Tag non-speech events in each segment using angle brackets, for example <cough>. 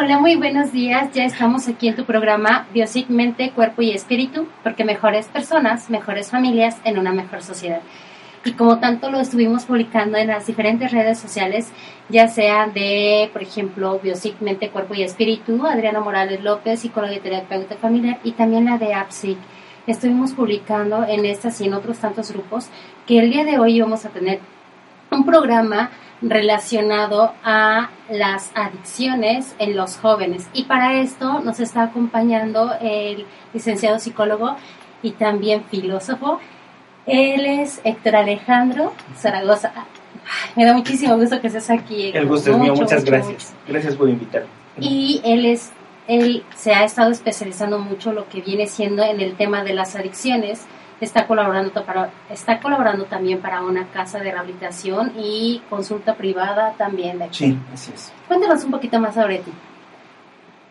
Hola, muy buenos días. Ya estamos aquí en tu programa Biosic Mente, Cuerpo y Espíritu, porque mejores personas, mejores familias en una mejor sociedad. Y como tanto lo estuvimos publicando en las diferentes redes sociales, ya sea de, por ejemplo, Biosic Mente, Cuerpo y Espíritu, Adriana Morales López, psicóloga y terapeuta familiar, y también la de APSIC. Estuvimos publicando en estas y en otros tantos grupos que el día de hoy vamos a tener un programa relacionado a las adicciones en los jóvenes. Y para esto nos está acompañando el licenciado psicólogo y también filósofo. Él es Héctor Alejandro Zaragoza. me da muchísimo gusto que estés aquí. El gusto es mío, muchas gracias. Gracias por invitarme. Y él es él se ha estado especializando mucho lo que viene siendo en el tema de las adicciones está colaborando, para, está colaborando también para una casa de rehabilitación y consulta privada también. De Sí, así es. Cuéntanos un poquito más sobre ti.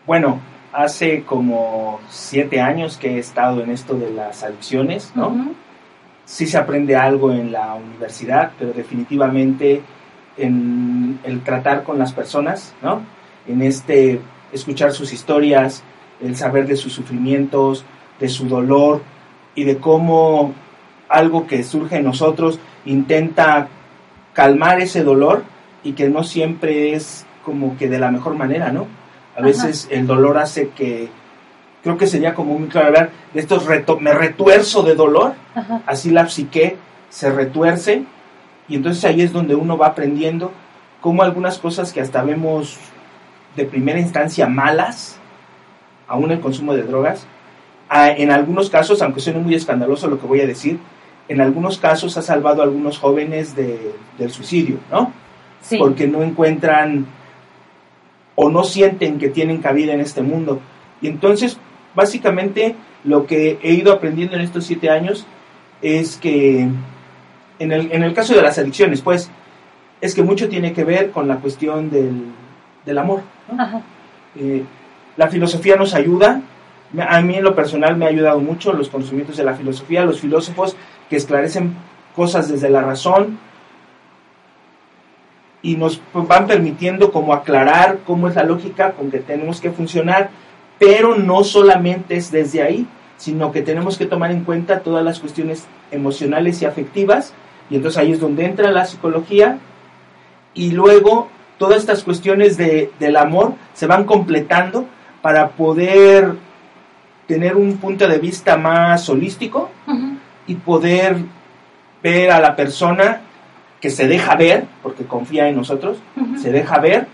Bueno, hace como siete años que he estado en esto de las adicciones, ¿no? Sí se aprende algo en la universidad, pero definitivamente en el tratar con las personas, ¿no? En este escuchar sus historias, el saber de sus sufrimientos, de su dolor, y de cómo algo que surge en nosotros intenta calmar ese dolor y que no siempre es como que de la mejor manera, ¿no? A veces el dolor hace que, creo que sería como muy claro hablar de estos reto, me retuerzo de dolor, así la psique se retuerce y entonces ahí es donde uno va aprendiendo cómo algunas cosas que hasta vemos de primera instancia malas, aún el consumo de drogas, en algunos casos, aunque suene muy escandaloso lo que voy a decir, en algunos casos ha salvado a algunos jóvenes del suicidio, ¿no? Porque no encuentran o no sienten que tienen cabida en este mundo. Y entonces, básicamente, lo que he ido aprendiendo en estos siete años es que, en el, en el caso de las adicciones, pues, es que mucho tiene que ver con la cuestión del, del amor. Eh, la filosofía nos ayuda a mí en lo personal me ha ayudado mucho los conocimientos de la filosofía, los filósofos que esclarecen cosas desde la razón y nos van permitiendo como aclarar cómo es la lógica con que tenemos que funcionar, pero no solamente es desde ahí, sino que tenemos que tomar en cuenta todas las cuestiones emocionales y afectivas, y entonces ahí es donde entra la psicología, y luego todas estas cuestiones de, del amor se van completando para poder tener un punto de vista más holístico y poder ver a la persona que se deja ver, porque confía en nosotros, se deja ver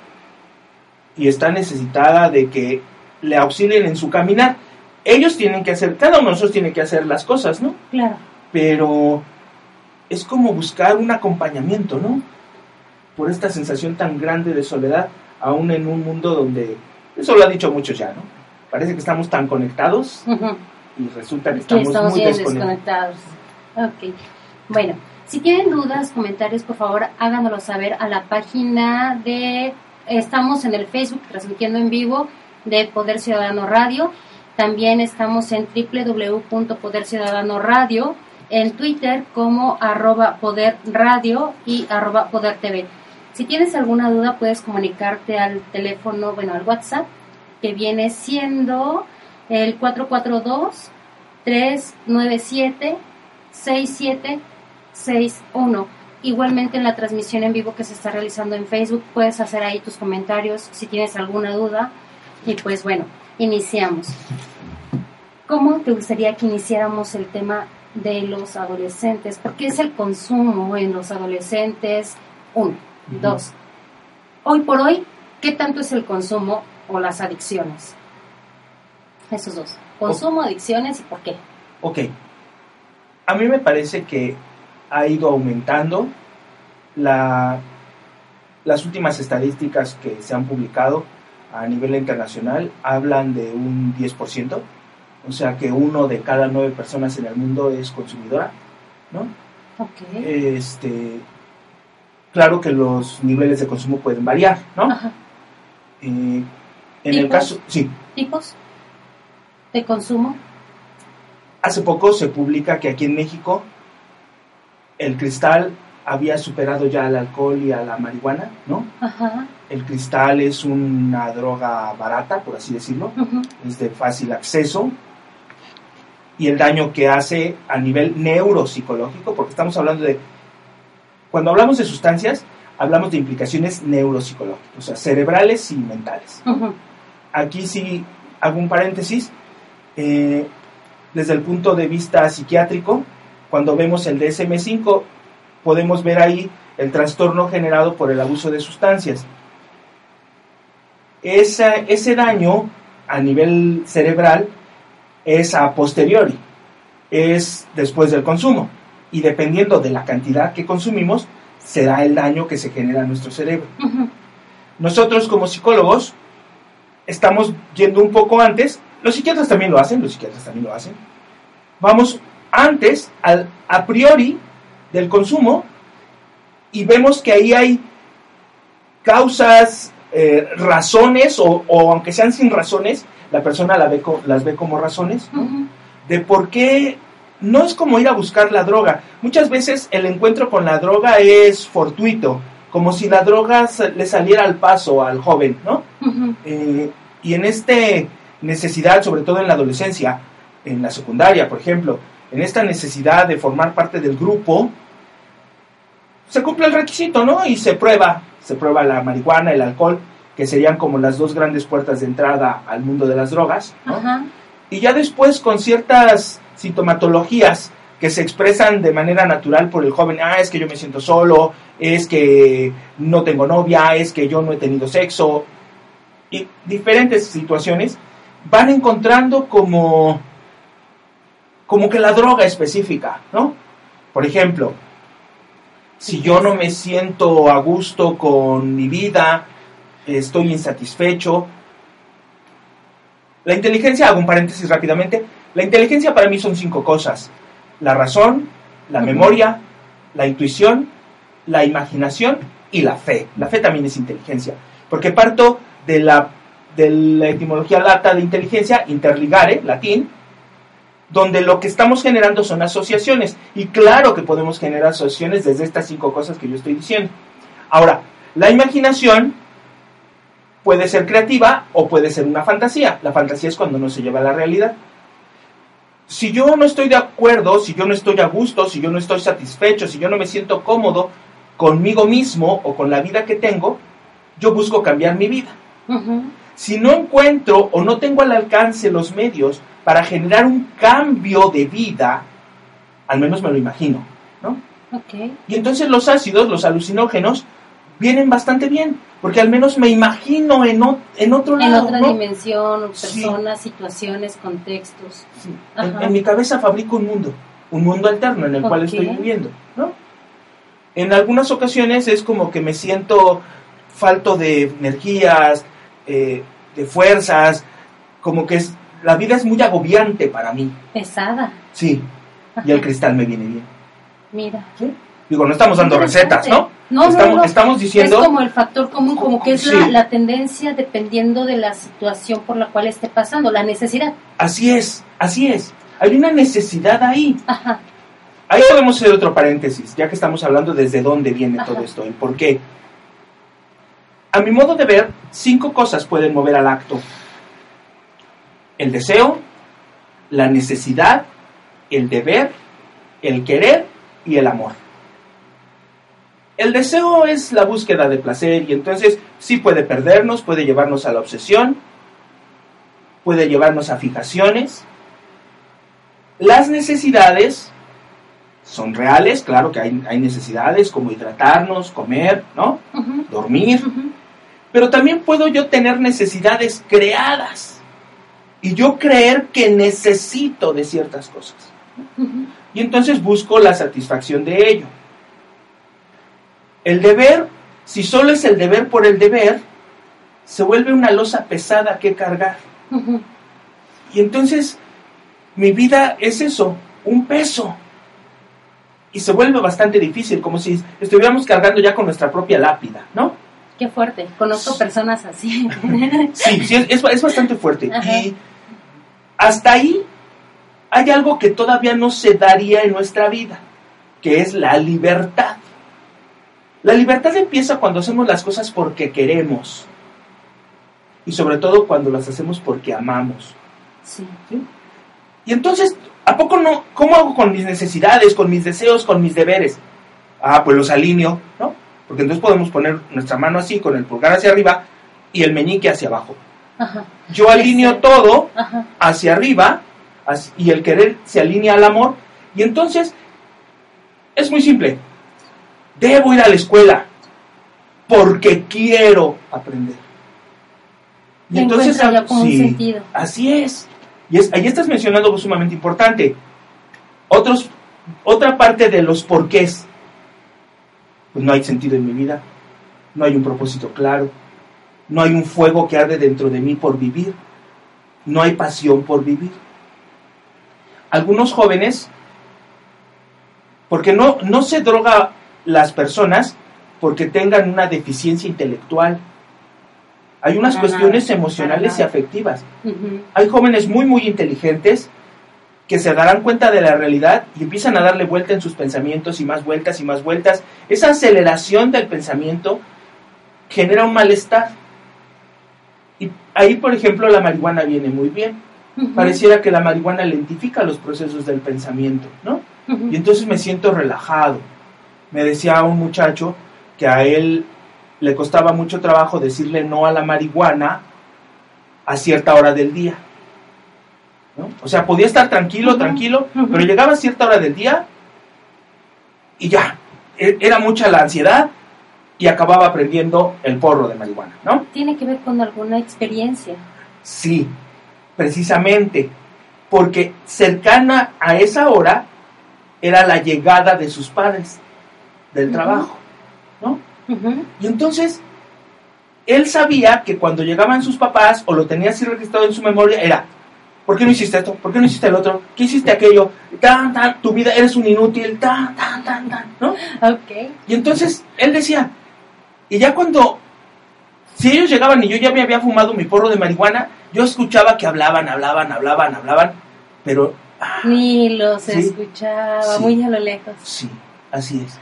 y está necesitada de que le auxilien en su caminar. Ellos tienen que hacer, cada uno de nosotros tiene que hacer las cosas, ¿no? Claro. Pero es como buscar un acompañamiento, ¿no? Por esta sensación tan grande de soledad, aún en un mundo donde, eso lo han dicho muchos ya, ¿no? Parece que estamos tan conectados y resulta que estamos, muy desconectados. Ok. Bueno, si tienen dudas, comentarios, por favor, háganoslo saber a la página de... Estamos en el Facebook transmitiendo en vivo de Poder Ciudadano Radio. También estamos en www.poder Ciudadano Radio, en Twitter como arroba Poder Radio y arroba Poder TV. Si tienes alguna duda, puedes comunicarte al teléfono, bueno, al WhatsApp que viene siendo el 442-397-6761. Igualmente en la transmisión en vivo que se está realizando en Facebook, puedes hacer ahí tus comentarios si tienes alguna duda. Y pues bueno, iniciamos. ¿Cómo te gustaría que iniciáramos el tema de los adolescentes? Porque es el consumo en los adolescentes. Uno. Dos. Hoy por hoy, ¿qué tanto es el consumo o las adicciones? Esos dos. Consumo, adicciones y por qué. Ok. A mí me parece que ha ido aumentando la, las últimas estadísticas que se han publicado a nivel internacional hablan de un 10%, o sea que uno de cada nueve personas en el mundo es consumidora, ¿no? Okay. Este, claro que los niveles de consumo pueden variar, ¿no? Ajá. Eh, en el caso, sí. ¿Tipos de consumo? Hace poco se publica que aquí en México el cristal había superado ya al alcohol y a la marihuana, ¿no? El cristal es una droga barata, por así decirlo, es de fácil acceso y el daño que hace a nivel neuropsicológico, porque estamos hablando de, cuando hablamos de sustancias, hablamos de implicaciones neuropsicológicas, o sea, cerebrales y mentales. Aquí sí hago un paréntesis, eh, desde el punto de vista psiquiátrico, cuando vemos el DSM5, podemos ver ahí el trastorno generado por el abuso de sustancias. ese daño a nivel cerebral es a posteriori, es después del consumo. Y dependiendo de la cantidad que consumimos, será el daño que se genera en nuestro cerebro. Nosotros como psicólogos estamos yendo un poco antes, los psiquiatras también lo hacen, los psiquiatras también lo hacen. Vamos antes al a priori del consumo y vemos que ahí hay causas, eh, razones, o, aunque sean sin razones, la persona la ve, las ve como razones, de por qué no es como ir a buscar la droga. Muchas veces el encuentro con la droga es fortuito, como si la droga le saliera al paso al joven, ¿no? Eh, y en esta necesidad, sobre todo en la adolescencia, en la secundaria, por ejemplo, en esta necesidad de formar parte del grupo, se cumple el requisito, ¿no? Y se prueba, se prueba la marihuana, el alcohol, que serían como las dos grandes puertas de entrada al mundo de las drogas, Y ya después con ciertas sintomatologías que se expresan de manera natural por el joven, ah, es que yo me siento solo, es que no tengo novia, es que yo no he tenido sexo, y diferentes situaciones, van encontrando como, como que la droga específica, ¿no? Por ejemplo, si yo no me siento a gusto con mi vida, estoy insatisfecho. La inteligencia, hago un paréntesis rápidamente, la inteligencia para mí son cinco cosas. La razón, la memoria, la intuición, la imaginación y la fe. La fe también es inteligencia, porque parto de la, de la etimología lata de inteligencia, interligare, latín, donde lo que estamos generando son asociaciones. Y claro que podemos generar asociaciones desde estas cinco cosas que yo estoy diciendo. Ahora, la imaginación puede ser creativa o puede ser una fantasía. La fantasía es cuando no se lleva a la realidad. Si yo no estoy de acuerdo, si yo no estoy a gusto, si yo no estoy satisfecho, si yo no me siento cómodo conmigo mismo o con la vida que tengo, yo busco cambiar mi vida. Si no encuentro o no tengo al alcance los medios para generar un cambio de vida, al menos me lo imagino, ¿no? Y entonces los ácidos, los alucinógenos, vienen bastante bien, porque al menos me imagino en, en otro lado. En otra dimensión, personas, situaciones, contextos. En, mi cabeza fabrico un mundo, un mundo alterno en el cual estoy viviendo, ¿no? En algunas ocasiones es como que me siento falto de energías, eh, de fuerzas, como que es, la vida es muy agobiante para mí. Pesada. Sí, y el cristal me viene bien. Mira. Digo, no estamos dando recetas, ¿no? No, estamos, no, estamos diciendo... Es como el factor común, como que es la, tendencia dependiendo de la situación por la cual esté pasando, la necesidad. Así es, así es. Hay una necesidad ahí. Ajá. Ahí podemos hacer otro paréntesis, ya que estamos hablando desde dónde viene todo esto, el por qué. A mi modo de ver, cinco cosas pueden mover al acto. El deseo, la necesidad, el deber, el querer y el amor. El deseo es la búsqueda de placer y entonces sí puede perdernos, puede llevarnos a la obsesión, puede llevarnos a fijaciones. Las necesidades son reales, claro que hay, necesidades como hidratarnos, comer, ¿no? Dormir. Pero también puedo yo tener necesidades creadas y yo creer que necesito de ciertas cosas. Y entonces busco la satisfacción de ello. El deber, si solo es el deber por el deber, se vuelve una losa pesada que cargar. Y entonces mi vida es eso, un peso. Y se vuelve bastante difícil, como si estuviéramos cargando ya con nuestra propia lápida, ¿no? Qué fuerte, conozco personas así. <laughs> sí, sí es, es, bastante fuerte. Y hasta ahí hay algo que todavía no se daría en nuestra vida, que es la libertad. La libertad empieza cuando hacemos las cosas porque queremos. Y sobre todo cuando las hacemos porque amamos. Sí. Y entonces, ¿a poco no? ¿Cómo hago con mis necesidades, con mis deseos, con mis deberes? Ah, pues los alineo, ¿no? Porque entonces podemos poner nuestra mano así, con el pulgar hacia arriba y el meñique hacia abajo. Ajá. Yo alineo todo Ajá. hacia arriba y el querer se alinea al amor. Y entonces, es muy simple. Debo ir a la escuela porque quiero aprender. Encuentra ya como un sentido. así es. Y es, ahí estás mencionando algo sumamente importante. Otros, otra parte de los porqués. Pues no hay sentido en mi vida, no hay un propósito claro, no hay un fuego que arde dentro de mí por vivir, no hay pasión por vivir. Algunos jóvenes, porque no, no se droga las personas porque tengan una deficiencia intelectual. Hay unas Para cuestiones nada, emocionales y afectivas. Hay jóvenes muy, muy inteligentes que se darán cuenta de la realidad y empiezan a darle vuelta en sus pensamientos y más vueltas y más vueltas. Esa aceleración del pensamiento genera un malestar. Y ahí, por ejemplo, la marihuana viene muy bien. Pareciera que la marihuana lentifica los procesos del pensamiento, ¿no? Y entonces me siento relajado. Me decía un muchacho que a él le costaba mucho trabajo decirle no a la marihuana a cierta hora del día. ¿no? O sea, podía estar tranquilo, tranquilo, pero llegaba a cierta hora del día y ya, e- era mucha la ansiedad y acababa aprendiendo el porro de marihuana, ¿no? Tiene que ver con alguna experiencia. Sí, precisamente, porque cercana a esa hora era la llegada de sus padres del trabajo, ¿no? Y entonces, él sabía que cuando llegaban sus papás o lo tenía así registrado en su memoria, era, ¿por qué no hiciste esto? ¿Por qué no hiciste el otro? ¿Qué hiciste aquello? Tan, tan, tu vida eres un inútil, tan, tan, tan, tan, ¿no? Ok. Y entonces él decía, y ya cuando, si ellos llegaban y yo ya me había fumado mi porro de marihuana, yo escuchaba que hablaban, hablaban, hablaban, hablaban, pero, ah, Ni los Sí. escuchaba, Sí. muy a lo lejos. sí, así es.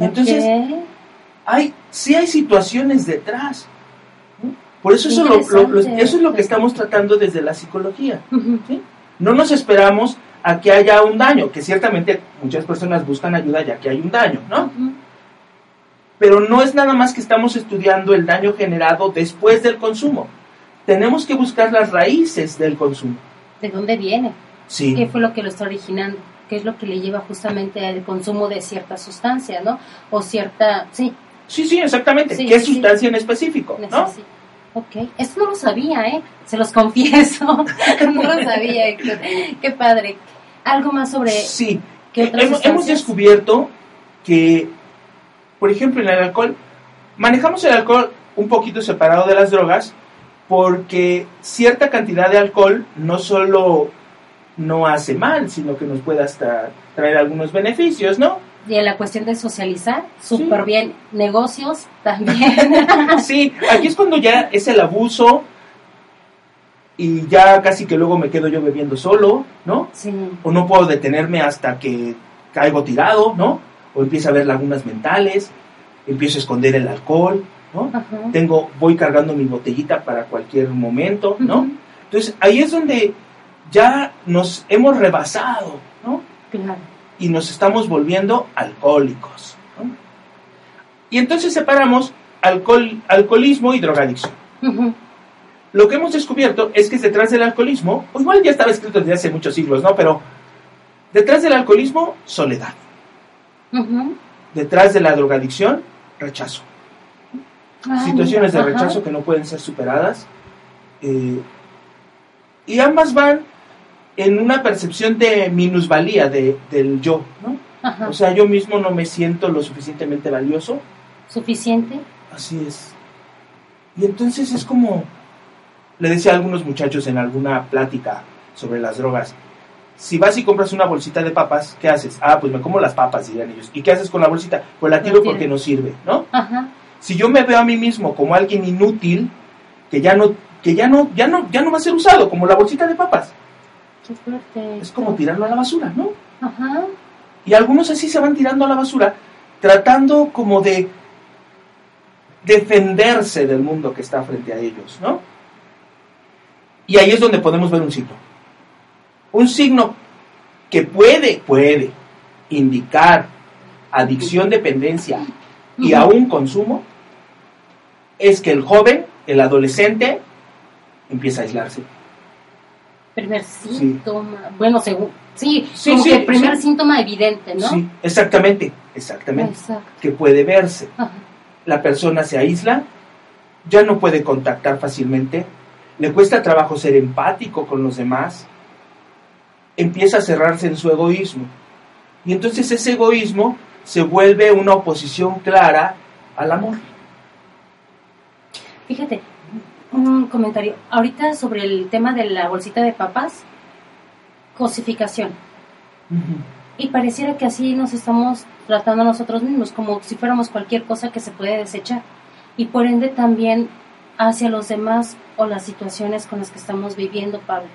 Y entonces, hay, sí hay situaciones detrás. Por eso, eso, lo- lo- lo- Interesante. eso es lo que estamos tratando desde la psicología. No nos esperamos a que haya un daño, que ciertamente muchas personas buscan ayuda ya que hay un daño, ¿no? Pero no es nada más que estamos estudiando el daño generado después del consumo. Tenemos que buscar las raíces del consumo. ¿De dónde viene? Sí, ¿Qué fue lo que lo está originando? ¿Qué es lo que le lleva justamente al consumo de cierta sustancia, ¿no? O cierta, sí, sí, sí, exactamente. Sí, ¿Qué sí, sí. sustancia en específico? ¿no? Ok, esto no lo sabía, ¿eh? Se los confieso. <laughs> no lo sabía, Héctor. Qué padre. Algo más sobre Sí, qué otras hemos, hemos descubierto que, por ejemplo, en el alcohol, manejamos el alcohol un poquito separado de las drogas porque cierta cantidad de alcohol no solo no hace mal, sino que nos puede hasta traer algunos beneficios, ¿no? Y en la cuestión de socializar, súper bien. Negocios también. <laughs> Sí, aquí es cuando ya es el abuso y ya casi que luego me quedo yo bebiendo solo, ¿no? sí. O no puedo detenerme hasta que caigo tirado, ¿no? O empiezo a ver lagunas mentales, empiezo a esconder el alcohol, ¿no? Ajá. Tengo, voy cargando mi botellita para cualquier momento, ¿no? Entonces ahí es donde ya nos hemos rebasado, ¿no? Claro. y nos estamos volviendo alcohólicos. ¿no? Y entonces separamos alcohol, alcoholismo y drogadicción. Lo que hemos descubierto es que detrás del alcoholismo, o igual ya estaba escrito desde hace muchos siglos, ¿no? Pero detrás del alcoholismo, soledad. Detrás de la drogadicción, rechazo. Ah, Situaciones de ajá. rechazo que no pueden ser superadas. eh, y ambas van en una percepción de minusvalía de, del yo, ¿no? Ajá. O sea, yo mismo no me siento lo suficientemente valioso Suficiente. Así es. Y entonces es como, le decía a algunos muchachos en alguna plática sobre las drogas, si vas y compras una bolsita de papas, ¿qué haces? Ah, pues me como las papas, dirían ellos. ¿Y qué haces con la bolsita? Pues la tiro. porque no sirve, ¿no? Ajá. Si yo me veo a mí mismo como alguien inútil, que ya no, que ya no, ya no, ya no va a ser usado, como la bolsita de papas, Qué fuerte. es como tirarlo a la basura, ¿no? Ajá. Y algunos así se van tirando a la basura, tratando como de defenderse del mundo que está frente a ellos, ¿no? Y ahí es donde podemos ver un signo. Un signo que puede, puede indicar adicción, dependencia y aún consumo, es que el joven, el adolescente, empieza a aislarse. Primer síntoma, bueno, según, sí, como que el primer síntoma evidente, ¿no? Sí, exactamente, exactamente, que puede verse. La persona se aísla, ya no puede contactar fácilmente, le cuesta trabajo ser empático con los demás, empieza a cerrarse en su egoísmo. Y entonces ese egoísmo se vuelve una oposición clara al amor. Fíjate, un comentario. Ahorita sobre el tema de la bolsita de papas, cosificación. Y pareciera que así nos estamos tratando a nosotros mismos, como si fuéramos cualquier cosa que se puede desechar. Y por ende también hacia los demás o las situaciones con las que estamos viviendo, Pablo.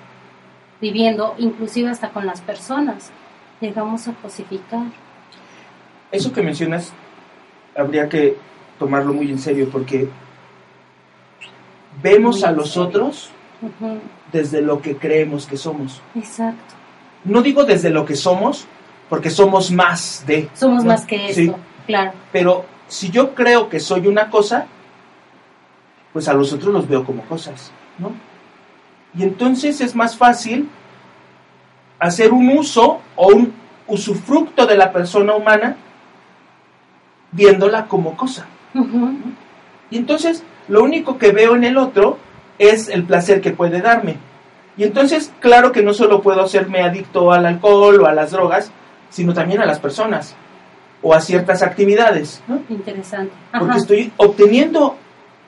Viviendo, inclusive hasta con las personas. Llegamos a cosificar. Eso que mencionas habría que tomarlo muy en serio porque vemos a los otros desde lo que creemos que somos. Exacto. No digo desde lo que somos, porque somos más de. Somos más que eso, claro. Pero si yo creo que soy una cosa, pues a los otros los veo como cosas, ¿no? Y entonces es más fácil hacer un uso o un usufructo de la persona humana viéndola como cosa. Y entonces lo único que veo en el otro es el placer que puede darme. Y entonces, claro que no solo puedo hacerme adicto al alcohol o a las drogas, sino también a las personas o a ciertas actividades. ¿no? Interesante. Porque estoy obteniendo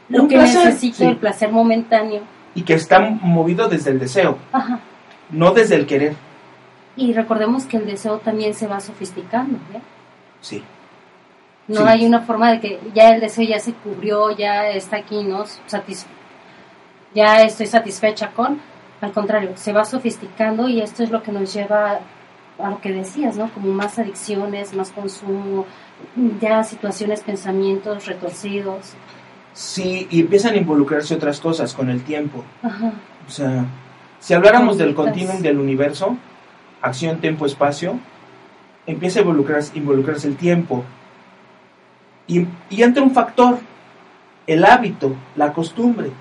lo que necesito, el placer momentáneo. Y que está movido desde el deseo, no desde el querer. Y recordemos que el deseo también se va sofisticando. ¿eh? Sí. No hay una forma de que ya el deseo ya se cubrió, ya está aquí, ¿no? ya estoy satisfecha con. Al contrario, se va sofisticando y esto es lo que nos lleva a lo que decías, ¿no? Como más adicciones, más consumo, ya situaciones, pensamientos retorcidos. Sí, y empiezan a involucrarse otras cosas con el tiempo. Ajá. O sea, si habláramos del continuum del universo, acción, tiempo, espacio, empieza a involucrarse, involucrarse el tiempo, y, entra un factor, el hábito, la costumbre.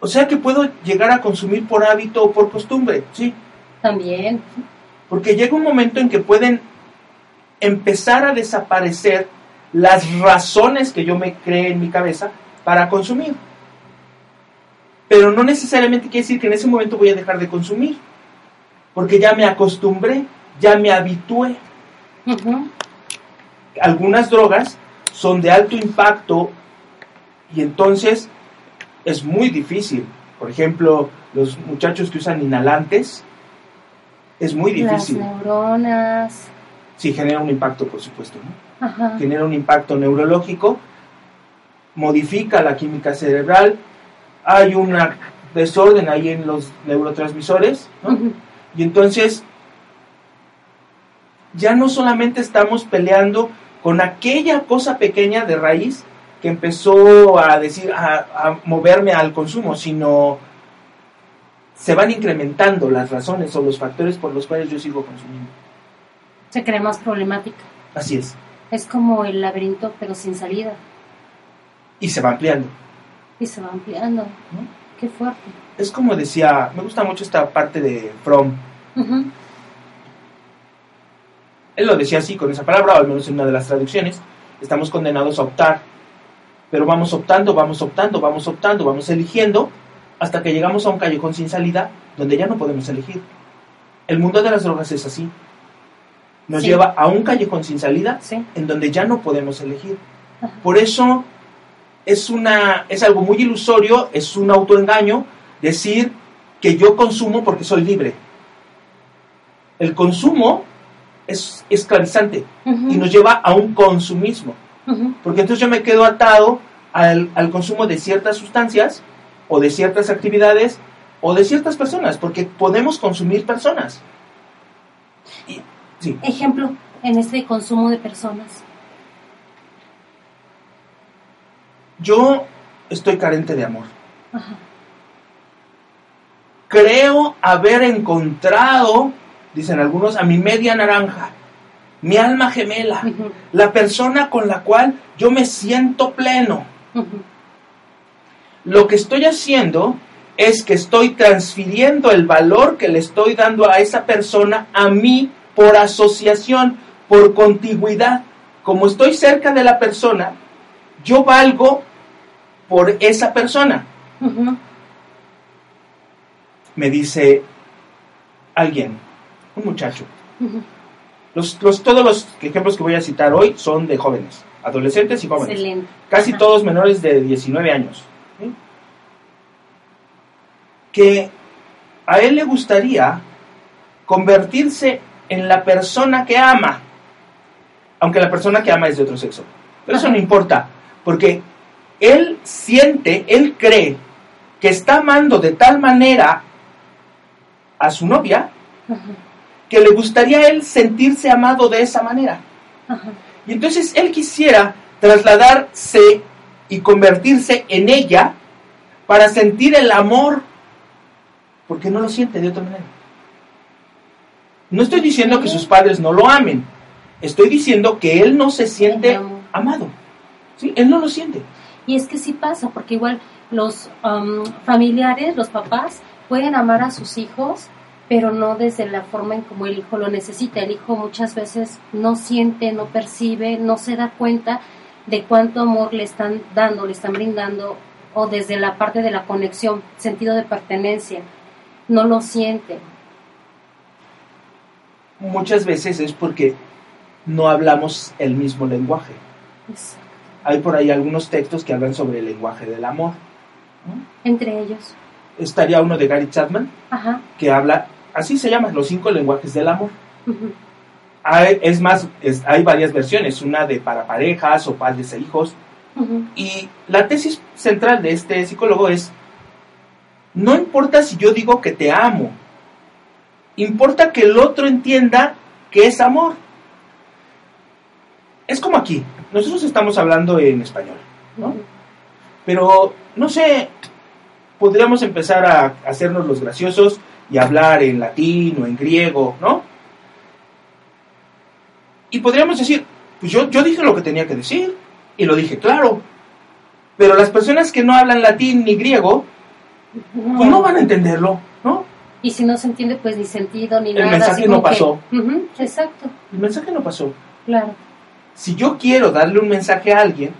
O sea que puedo llegar a consumir por hábito o por costumbre, sí. También. Porque llega un momento en que pueden empezar a desaparecer las razones que yo me cree en mi cabeza para consumir. Pero no necesariamente quiere decir que en ese momento voy a dejar de consumir. Porque ya me acostumbré, ya me habitué algunas drogas son de alto impacto y entonces es muy difícil. Por ejemplo, los muchachos que usan inhalantes, es muy difícil. Las neuronas. Sí, genera un impacto, por supuesto. Genera un impacto neurológico, modifica la química cerebral, hay un desorden ahí en los neurotransmisores, y entonces ya no solamente estamos peleando con aquella cosa pequeña de raíz que empezó a decir, a, moverme al consumo, sino se van incrementando las razones o los factores por los cuales yo sigo consumiendo. Se crea más problemática. Así es. Es como el laberinto, pero sin salida. Y se va ampliando. Y se va ampliando. Qué fuerte. Es como decía, me gusta mucho esta parte de Fromm. Él lo decía así con esa palabra, o al menos en una de las traducciones. Estamos condenados a optar, pero vamos optando, vamos optando, vamos optando, vamos eligiendo, hasta que llegamos a un callejón sin salida donde ya no podemos elegir. El mundo de las drogas es así. Nos lleva a un callejón sin salida en donde ya no podemos elegir. Por eso es, una, es algo muy ilusorio, es un autoengaño decir que yo consumo porque soy libre. El consumo es esclavizante y nos lleva a un consumismo. Porque entonces yo me quedo atado al, consumo de ciertas sustancias o de ciertas actividades o de ciertas personas, porque podemos consumir personas. Ejemplo, en este consumo de personas. yo estoy carente de amor. Creo haber encontrado, dicen algunos, a mi media naranja, mi alma gemela, la persona con la cual yo me siento pleno. Lo que estoy haciendo es que estoy transfiriendo el valor que le estoy dando a esa persona a mí por asociación, por contigüidad. Como estoy cerca de la persona, yo valgo por esa persona. Me dice alguien, un muchacho. los, todos los ejemplos que voy a citar hoy son de jóvenes, adolescentes y jóvenes. Casi todos menores de 19 años. Que a él le gustaría convertirse en la persona que ama, aunque la persona que ama es de otro sexo. Pero eso no importa, porque él siente, él cree que está amando de tal manera a su novia que le gustaría a él sentirse amado de esa manera. Y entonces él quisiera trasladarse y convertirse en ella para sentir el amor, porque no lo siente de otra manera. No estoy diciendo que sus padres no lo amen, estoy diciendo que él no se siente amado. ¿sí? Él no lo siente. Y es que sí pasa, porque igual los um, familiares, los papás, pueden amar a sus hijos, pero no desde la forma en como el hijo lo necesita. El hijo muchas veces no siente, no percibe, no se da cuenta de cuánto amor le están dando, le están brindando, o desde la parte de la conexión, sentido de pertenencia. No lo siente. Muchas veces es porque no hablamos el mismo lenguaje. Exacto hay por ahí algunos textos que hablan sobre el lenguaje del amor. Entre ellos. Estaría uno de Gary Chapman, que habla, así se llaman, los cinco lenguajes del amor. hay, es más, hay varias versiones, una de para parejas o padres e hijos. Y la tesis central de este psicólogo es, no importa si yo digo que te amo, importa que el otro entienda que es amor. Es como aquí, nosotros estamos hablando en español, ¿no? Pero, no sé, podríamos empezar a hacernos los graciosos y hablar en latín o en griego, ¿no? Y podríamos decir, pues yo, yo dije lo que tenía que decir y lo dije claro, pero las personas que no hablan latín ni griego, pues no van a entenderlo, ¿no? Y si no se entiende, pues ni sentido ni nada. El mensaje no pasó. exacto. El mensaje no pasó. Claro si yo quiero darle un mensaje a alguien,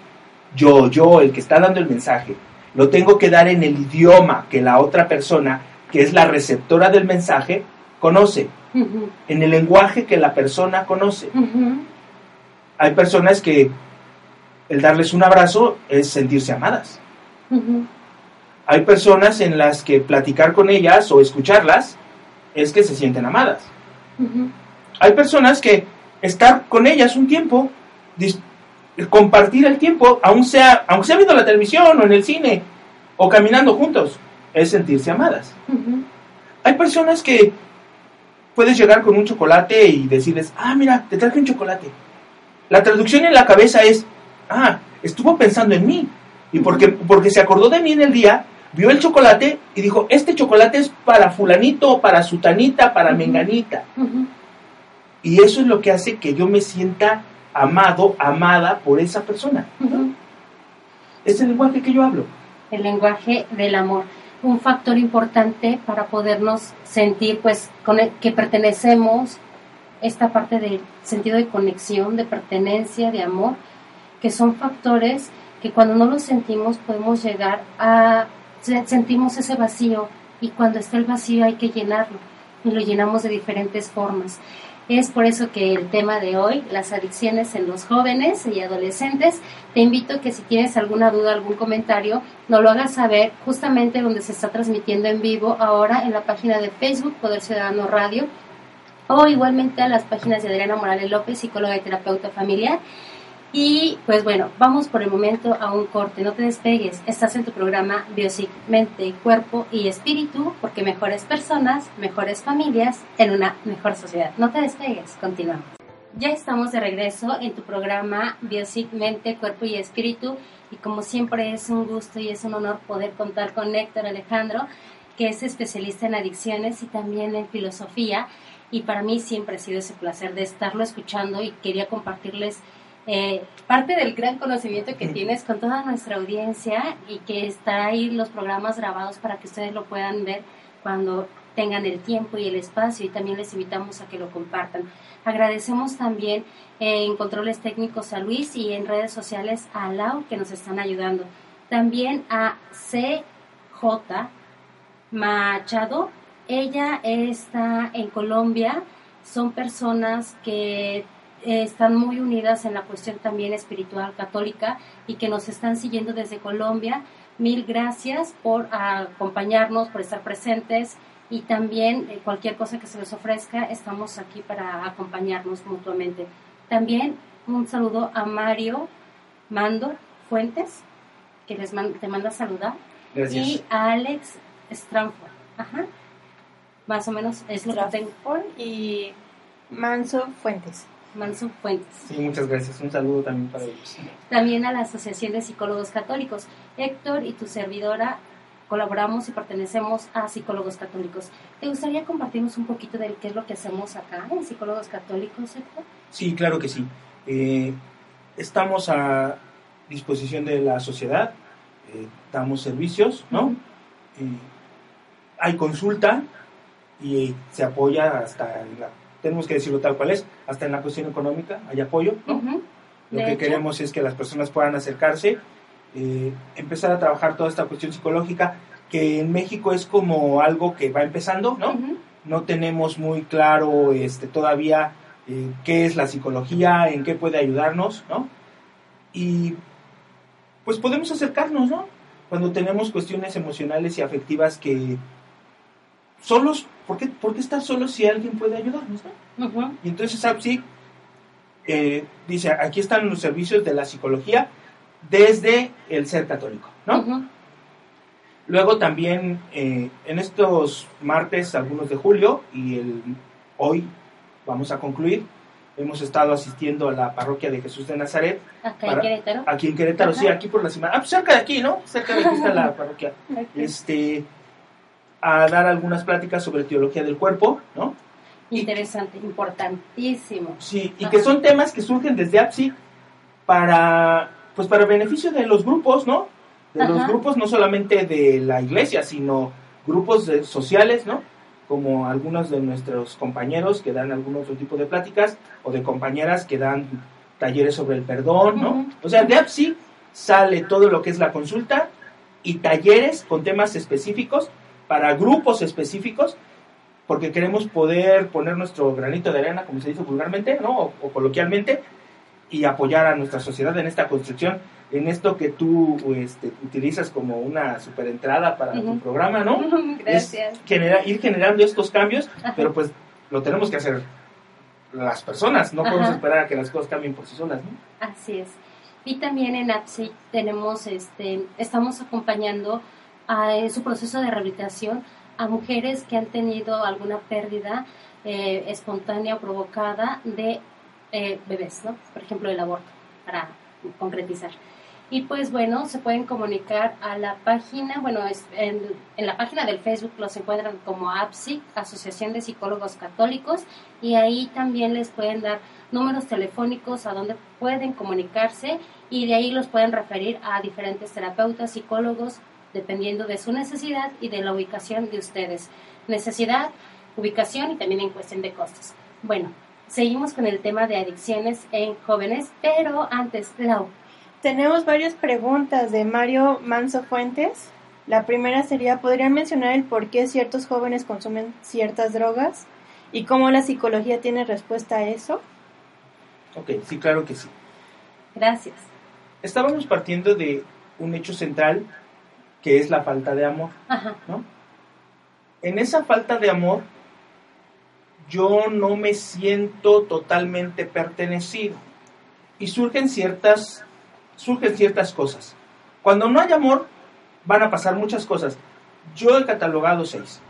yo, yo, el que está dando el mensaje, lo tengo que dar en el idioma que la otra persona, que es la receptora del mensaje, conoce, en el lenguaje que la persona conoce. Hay personas que el darles un abrazo es sentirse amadas. Hay personas en las que platicar con ellas o escucharlas es que se sienten amadas. Hay personas que estar con ellas un tiempo compartir el tiempo, aun sea, aunque sea viendo la televisión o en el cine o caminando juntos, es sentirse amadas. Hay personas que puedes llegar con un chocolate y decirles, ah, mira, te traje un chocolate. La traducción en la cabeza es, ah, estuvo pensando en mí. Y porque, porque se acordó de mí en el día, vio el chocolate y dijo, este chocolate es para fulanito, para sutanita, para menganita. Y eso es lo que hace que yo me sienta amado, amada por esa persona. Es el lenguaje que yo hablo. El lenguaje del amor. Un factor importante para podernos sentir, pues, con que pertenecemos, esta parte del sentido de conexión, de pertenencia, de amor, que son factores que cuando no los sentimos podemos llegar a sentimos ese vacío y cuando está el vacío hay que llenarlo y lo llenamos de diferentes formas. Es por eso que el tema de hoy, las adicciones en los jóvenes y adolescentes, te invito que si tienes alguna duda, algún comentario, nos lo hagas saber justamente donde se está transmitiendo en vivo ahora en la página de Facebook Poder Ciudadano Radio o igualmente a las páginas de Adriana Morales López, psicóloga y terapeuta familiar y pues bueno, vamos por el momento a un corte, no te despegues, estás en tu programa Biosic, Mente, Cuerpo y Espíritu, porque mejores personas, mejores familias en una mejor sociedad. No te despegues, continuamos. Ya estamos de regreso en tu programa Biosic Mente, Cuerpo y Espíritu y como siempre es un gusto y es un honor poder contar con Héctor Alejandro, que es especialista en adicciones y también en filosofía y para mí siempre ha sido ese placer de estarlo escuchando y quería compartirles eh, parte del gran conocimiento que tienes con toda nuestra audiencia y que está ahí los programas grabados para que ustedes lo puedan ver cuando tengan el tiempo y el espacio y también les invitamos a que lo compartan. Agradecemos también en controles técnicos a Luis y en redes sociales a Lau que nos están ayudando. También a CJ Machado. Ella está en Colombia. Son personas que están muy unidas en la cuestión también espiritual católica y que nos están siguiendo desde Colombia. Mil gracias por acompañarnos, por estar presentes y también eh, cualquier cosa que se les ofrezca, estamos aquí para acompañarnos mutuamente. También un saludo a Mario Mando Fuentes, que les te manda a saludar. Gracias. Y a Alex Stranford. Ajá. Más o menos es lo que tengo. Y Manso Fuentes. Manso Fuentes. Sí, muchas gracias. Un saludo también para ellos. También a la Asociación de Psicólogos Católicos. Héctor y tu servidora colaboramos y pertenecemos a Psicólogos Católicos. ¿Te gustaría compartirnos un poquito de qué es lo que hacemos acá en Psicólogos Católicos, Héctor? Sí, claro que sí. Eh, estamos a disposición de la sociedad, eh, damos servicios, ¿no? Eh, hay consulta y se apoya hasta, la, tenemos que decirlo tal cual es, hasta en la cuestión económica hay apoyo, ¿no? Lo que queremos es que las personas puedan acercarse eh, empezar a trabajar toda esta cuestión psicológica, que en México es como algo que va empezando, ¿no? No tenemos muy claro este, todavía eh, qué es la psicología, en qué puede ayudarnos, ¿no? Y pues podemos acercarnos, ¿no? Cuando tenemos cuestiones emocionales y afectivas que solos, ¿por qué, ¿por qué estar solos si alguien puede ayudarnos, ¿no? Y entonces APSIC eh, dice, aquí están los servicios de la psicología, desde el ser católico, ¿no? Luego también eh, en estos martes, algunos de julio, y el, hoy vamos a concluir, hemos estado asistiendo a la parroquia de Jesús de Nazaret. ¿Acá en Querétaro? Aquí en Querétaro, sí, aquí por la semana. Ah, pues cerca de aquí, ¿no? Cerca de aquí está la parroquia. <laughs> Este, a dar algunas pláticas sobre teología del cuerpo, ¿no? Interesante, importantísimo. Sí, y que son temas que surgen desde APSI para pues para beneficio de los grupos, ¿no? De los grupos no solamente de la iglesia, sino grupos sociales, ¿no? Como algunos de nuestros compañeros que dan algún otro tipo de pláticas o de compañeras que dan talleres sobre el perdón, ¿no? O sea, de APSI sale todo lo que es la consulta y talleres con temas específicos para grupos específicos porque queremos poder poner nuestro granito de arena, como se dice vulgarmente, ¿no? o coloquialmente, y apoyar a nuestra sociedad en esta construcción, en esto que tú este, utilizas como una super entrada para tu programa, ¿no? <laughs> Gracias. ir generando estos cambios, pero pues lo tenemos que hacer las personas, no podemos esperar a que las cosas cambien por sí solas, ¿no? Así es. Y también en APSI tenemos, este, estamos acompañando a, en su proceso de rehabilitación a mujeres que han tenido alguna pérdida eh, espontánea o provocada de eh, bebés, ¿no? Por ejemplo, el aborto, para concretizar. Y pues bueno, se pueden comunicar a la página, bueno, en, en, la página del Facebook los encuentran como APSIC, Asociación de Psicólogos Católicos, y ahí también les pueden dar números telefónicos a donde pueden comunicarse y de ahí los pueden referir a diferentes terapeutas, psicólogos, dependiendo de su necesidad y de la ubicación de ustedes. Necesidad, ubicación y también en cuestión de costos. Bueno, Seguimos con el tema de adicciones en jóvenes, pero antes, Lau. Tenemos varias preguntas de Mario Manso Fuentes. La primera sería, ¿podrían mencionar el por qué ciertos jóvenes consumen ciertas drogas y cómo la psicología tiene respuesta a eso? Ok, sí, claro que sí. Gracias. Estábamos partiendo de un hecho central que es la falta de amor. Ajá. ¿no? En esa falta de amor yo no me siento totalmente pertenecido. Y surgen ciertas, surgen ciertas cosas. Cuando no hay amor, van a pasar muchas cosas. Yo he catalogado seis.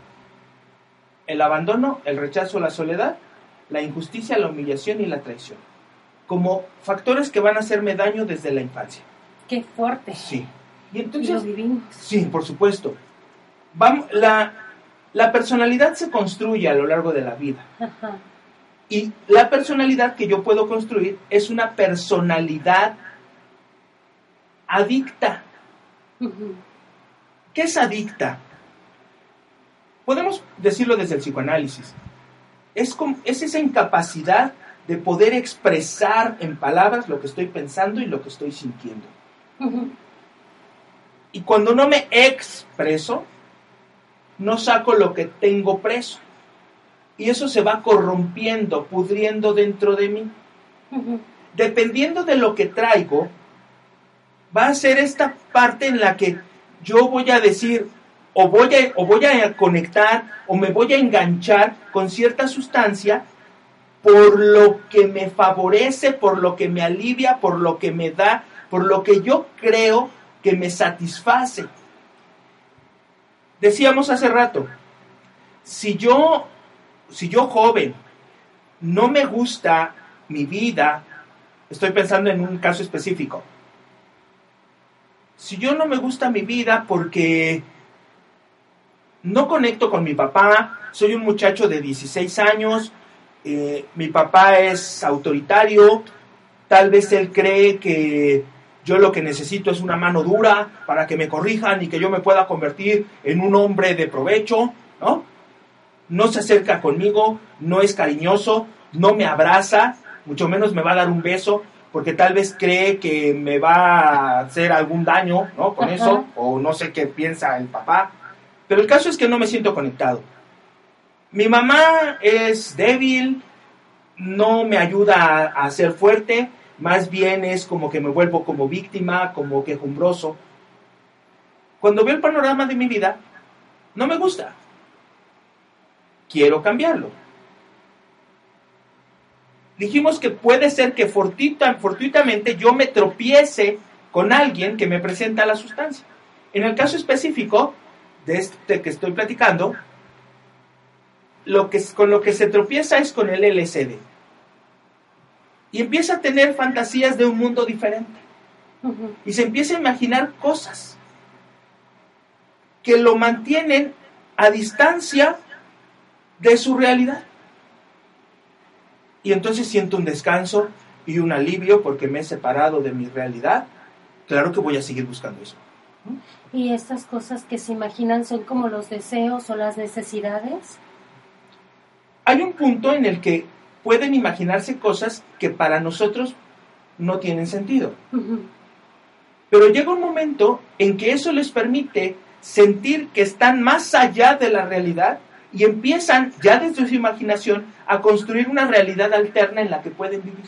El abandono, el rechazo, la soledad la injusticia, la humillación y la traición, como factores que van a hacerme daño desde la infancia. Qué fuerte. Sí. Y entonces. Sí, por supuesto. Vamos, la, la personalidad se construye a lo largo de la vida. Ajá. Y la personalidad que yo puedo construir es una personalidad adicta. ¿Qué es adicta? Podemos decirlo desde el psicoanálisis. Es, como- es esa incapacidad de poder expresar en palabras lo que estoy pensando y lo que estoy sintiendo. Y cuando no me expreso, no saco lo que tengo preso. Y eso se va corrompiendo, pudriendo dentro de mí. Dependiendo de lo que traigo, va a ser esta parte en la que yo voy a decir, o voy a, o voy a conectar, o me voy a enganchar con cierta sustancia por lo que me favorece, por lo que me alivia, por lo que me da, por lo que yo creo que me satisface. Decíamos hace rato, si yo, si yo joven no me gusta mi vida, estoy pensando en un caso específico, si yo no me gusta mi vida porque no conecto con mi papá, soy un muchacho de 16 años, eh, mi papá es autoritario, tal vez él cree que yo lo que necesito es una mano dura para que me corrijan y que yo me pueda convertir en un hombre de provecho, ¿no? No se acerca conmigo, no es cariñoso, no me abraza, mucho menos me va a dar un beso, porque tal vez cree que me va a hacer algún daño, ¿no? Con Ajá. eso, o no sé qué piensa el papá. Pero el caso es que no me siento conectado. Mi mamá es débil, no me ayuda a, a ser fuerte, más bien es como que me vuelvo como víctima, como quejumbroso. Cuando veo el panorama de mi vida, no me gusta. Quiero cambiarlo. Dijimos que puede ser que fortuita- fortuitamente yo me tropiece con alguien que me presenta la sustancia. En el caso específico de este que estoy platicando, lo que, con lo que se tropieza es con el LSD. Y empieza a tener fantasías de un mundo diferente. Y se empieza a imaginar cosas que lo mantienen a distancia de su realidad. Y entonces siento un descanso y un alivio porque me he separado de mi realidad. Claro que voy a seguir buscando eso. Y estas cosas que se imaginan son como los deseos o las necesidades. Hay un punto en el que pueden imaginarse cosas que para nosotros no tienen sentido. Pero llega un momento en que eso les permite sentir que están más allá de la realidad y empiezan ya desde su imaginación a construir una realidad alterna en la que pueden vivir.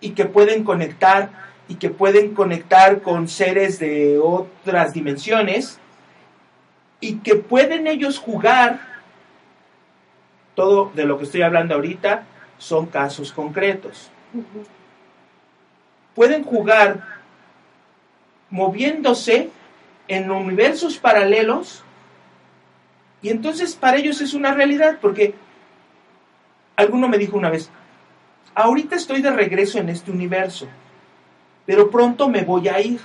Y que pueden conectar y que pueden conectar con seres de otras dimensiones y que pueden ellos jugar todo de lo que estoy hablando ahorita son casos concretos pueden jugar moviéndose en universos paralelos y entonces para ellos es una realidad porque alguno me dijo una vez, ahorita estoy de regreso en este universo, pero pronto me voy a ir.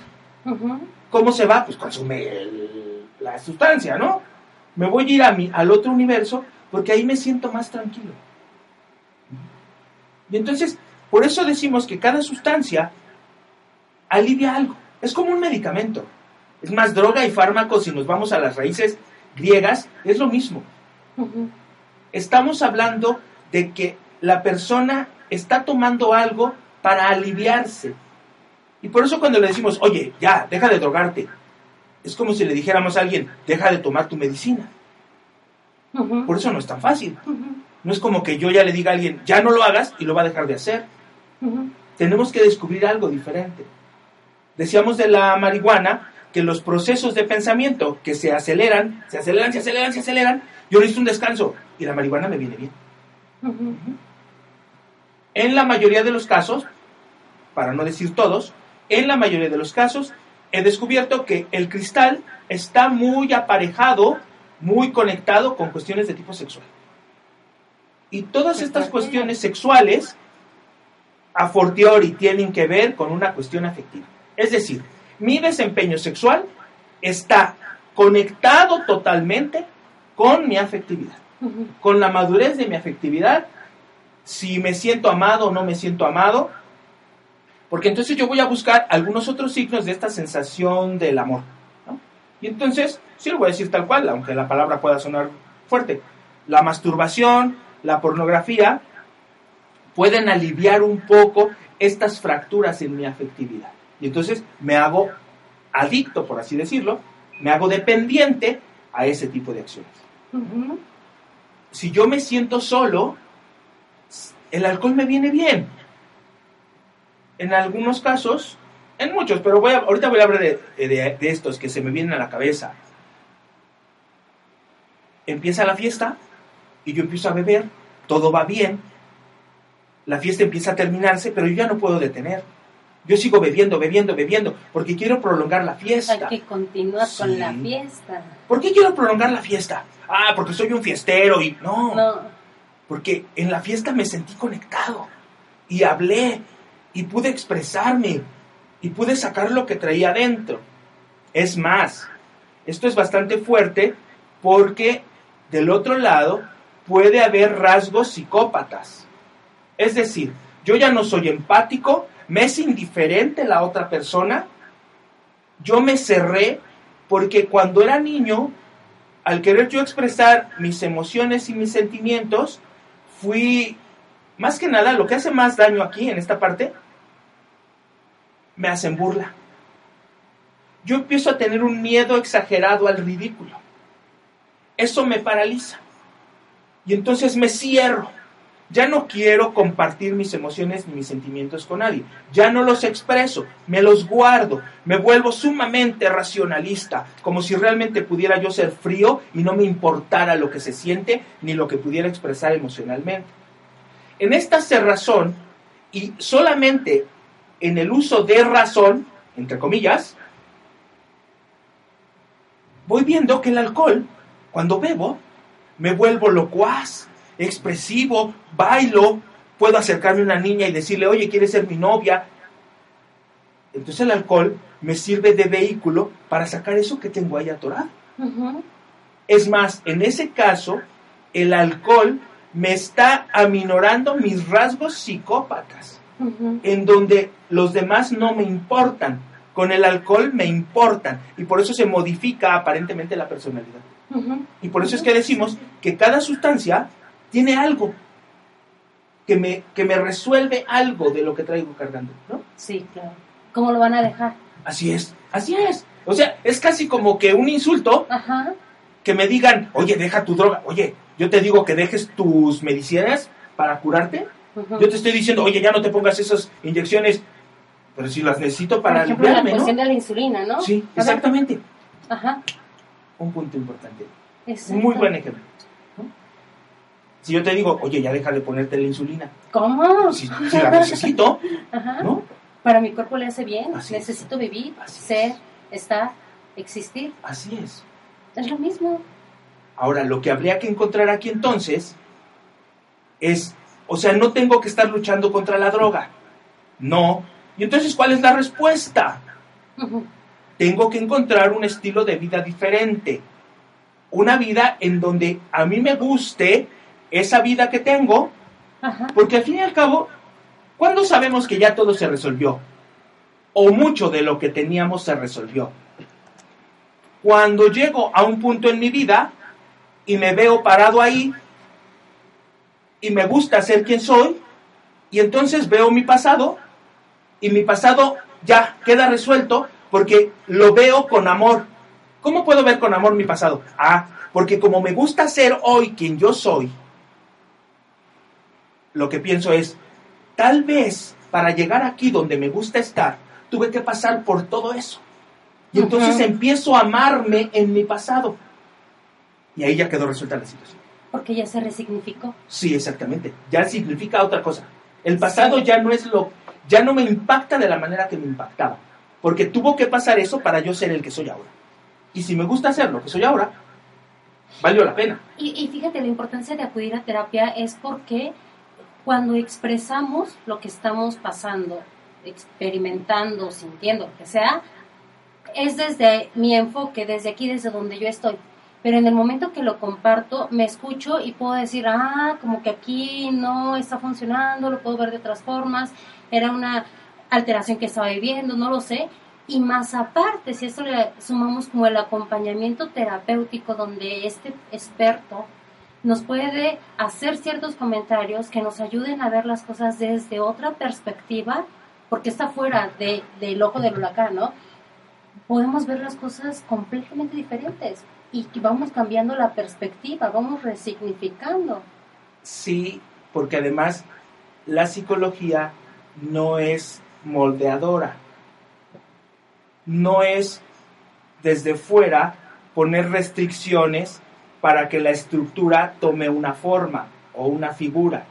¿Cómo se va? Pues consume el- la sustancia, ¿no? Me voy a ir a mi, al otro universo porque ahí me siento más tranquilo. Y entonces, por eso decimos que cada sustancia alivia algo. Es como un medicamento. Es más, droga y fármaco, si nos vamos a las raíces griegas, es lo mismo. Estamos hablando de que la persona está tomando algo para aliviarse. Y por eso cuando le decimos, oye, ya, deja de drogarte, es como si le dijéramos a alguien, deja de tomar tu medicina. Por eso no es tan fácil. No es como que yo ya le diga a alguien, ya no lo hagas y lo va a dejar de hacer. Tenemos que descubrir algo diferente. Decíamos de la marihuana que los procesos de pensamiento que se aceleran, se aceleran, se aceleran, se aceleran, yo necesito un descanso y la marihuana me viene bien. En la mayoría de los casos, para no decir todos, en la mayoría de los casos he descubierto que el cristal está muy aparejado, muy conectado con cuestiones de tipo sexual. Y todas estas cuestiones sexuales a fortiori tienen que ver con una cuestión afectiva. Es decir, mi desempeño sexual está conectado totalmente con mi afectividad, con la madurez de mi afectividad, si me siento amado o no me siento amado, porque entonces yo voy a buscar algunos otros signos de esta sensación del amor. Y entonces, sí lo voy a decir tal cual, aunque la palabra pueda sonar fuerte, la masturbación, la pornografía, pueden aliviar un poco estas fracturas en mi afectividad. Y entonces me hago adicto, por así decirlo, me hago dependiente a ese tipo de acciones. Si yo me siento solo, el alcohol me viene bien. En algunos casos, en muchos, pero voy a, ahorita voy a hablar de, de estos que se me vienen a la cabeza. Empieza la fiesta y yo empiezo a beber, todo va bien, la fiesta empieza a terminarse, pero yo ya no puedo detener. Yo sigo bebiendo, bebiendo, bebiendo, porque quiero prolongar la fiesta. Hay que continuar con la fiesta. ¿Por qué quiero prolongar la fiesta? Ah, porque soy un fiestero y no. No. Porque en la fiesta me sentí conectado y hablé y pude expresarme y pude sacar lo que traía adentro. Es más, esto es bastante fuerte porque del otro lado puede haber rasgos psicópatas. Es decir, yo ya no soy empático, me es indiferente la otra persona, yo me cerré porque cuando era niño, al querer yo expresar mis emociones y mis sentimientos, fui, más que nada, lo que hace más daño aquí, en esta parte, me hacen burla. Yo empiezo a tener un miedo exagerado al ridículo. Eso me paraliza. Y entonces me cierro. Ya no quiero compartir mis emociones ni mis sentimientos con nadie. Ya no los expreso, me los guardo. Me vuelvo sumamente racionalista, como si realmente pudiera yo ser frío y no me importara lo que se siente ni lo que pudiera expresar emocionalmente. En esta cerrazón y solamente en el uso de razón, entre comillas, voy viendo que el alcohol, cuando bebo, me vuelvo locuaz, expresivo, bailo, puedo acercarme a una niña y decirle, oye, ¿quieres ser mi novia? Entonces el alcohol me sirve de vehículo para sacar eso que tengo ahí atorado. Es más, en ese caso, el alcohol me está aminorando mis rasgos psicópatas, en donde los demás no me importan. Con el alcohol me importan y por eso se modifica aparentemente la personalidad. Y por eso es que decimos que cada sustancia tiene algo que me, que me resuelve algo de lo que traigo cargando, ¿no? Sí, claro. ¿Cómo lo van a dejar? Así es, así es. O sea, es casi como que un insulto que me digan, oye, deja tu droga. Oye, yo te digo que dejes tus medicinas para curarte. Yo te estoy diciendo, oye, ya no te pongas esas inyecciones, pero si las necesito para Por ejemplo, la cuestión de la insulina, ¿no? Sí, exactamente. Ajá un punto importante. Un muy buen ejemplo. Si yo te digo, oye, ya deja de ponerte la insulina. ¿Cómo? Si, la necesito, <laughs> ¿no? Para mi cuerpo le hace bien. Necesito vivir, ser, estar, existir. Así es. Es lo mismo. Ahora, lo que habría que encontrar aquí entonces es, o sea, no tengo que estar luchando contra la droga. No. Y entonces, ¿cuál es la respuesta? tengo que encontrar un estilo de vida diferente. Una vida en donde a mí me guste esa vida que tengo, porque al fin y al cabo, ¿cuándo sabemos que ya todo se resolvió? O mucho de lo que teníamos se resolvió. Cuando llego a un punto en mi vida y me veo parado ahí y me gusta ser quien soy, y entonces veo mi pasado y mi pasado ya queda resuelto porque lo veo con amor. ¿Cómo puedo ver con amor mi pasado? Ah, porque como me gusta ser hoy quien yo soy, lo que pienso es, tal vez para llegar aquí donde me gusta estar, tuve que pasar por todo eso. Y entonces empiezo a amarme en mi pasado. Y ahí ya quedó resuelta la situación. Porque ya se resignificó. Sí, exactamente. Ya significa otra cosa. El pasado ya no es lo, ya no me impacta de la manera que me impactaba. Porque tuvo que pasar eso para yo ser el que soy ahora. Y si me gusta ser lo que soy ahora, valió la pena. Y, y fíjate, la importancia de acudir a terapia es porque cuando expresamos lo que estamos pasando, experimentando, sintiendo, lo que sea, es desde mi enfoque, desde aquí, desde donde yo estoy. Pero en el momento que lo comparto, me escucho y puedo decir, ah, como que aquí no está funcionando, lo puedo ver de otras formas, era una alteración que estaba viviendo, no lo sé. Y más aparte, si esto le sumamos como el acompañamiento terapéutico, donde este experto nos puede hacer ciertos comentarios que nos ayuden a ver las cosas desde otra perspectiva, porque está fuera de, del ojo del huracán, ¿no? Podemos ver las cosas completamente diferentes y vamos cambiando la perspectiva, vamos resignificando. Sí, porque además la psicología no es moldeadora, no es desde fuera poner restricciones para que la estructura tome una forma o una figura.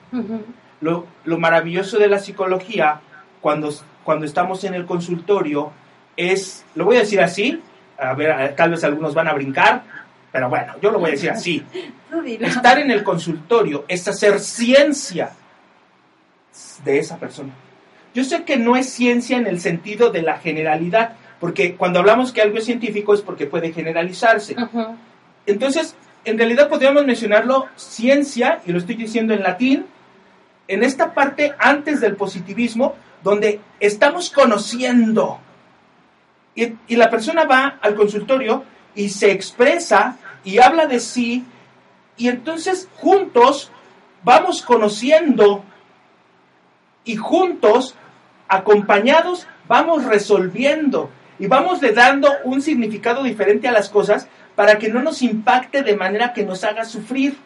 lo, lo, maravilloso de la psicología cuando, cuando estamos en el consultorio es, lo voy a decir así, a ver, tal vez algunos van a brincar, pero bueno, yo lo voy a decir así. <laughs> Estar en el consultorio es hacer ciencia de esa persona. Yo sé que no es ciencia en el sentido de la generalidad, porque cuando hablamos que algo es científico es porque puede generalizarse. Entonces, en realidad podríamos mencionarlo ciencia, y lo estoy diciendo en latín, en esta parte antes del positivismo, donde estamos conociendo. Y, la persona va al consultorio y se expresa y habla de sí, y entonces juntos vamos conociendo y juntos, acompañados, vamos resolviendo y vamos le dando un significado diferente a las cosas para que no nos impacte de manera que nos haga sufrir.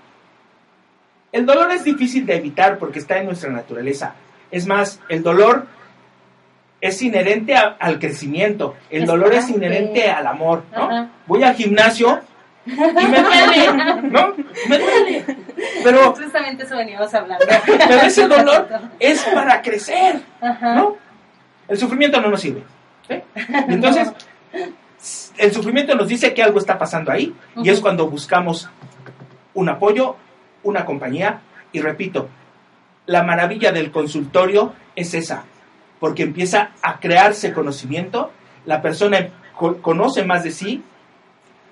El dolor es difícil de evitar porque está en nuestra naturaleza. Es más, el dolor es inherente al crecimiento, el dolor es inherente al amor, ¿no? Voy al gimnasio y me duele, ¿no? Me duele. Pero <laughs> justamente eso veníamos hablando. <laughs> Pero ese dolor es para crecer, ¿no? El sufrimiento no nos sirve. <laughs> Entonces, el sufrimiento nos dice que algo está pasando ahí y es cuando buscamos un apoyo, una compañía y repito, la maravilla del consultorio es esa, porque empieza a crearse conocimiento, la persona conoce más de sí.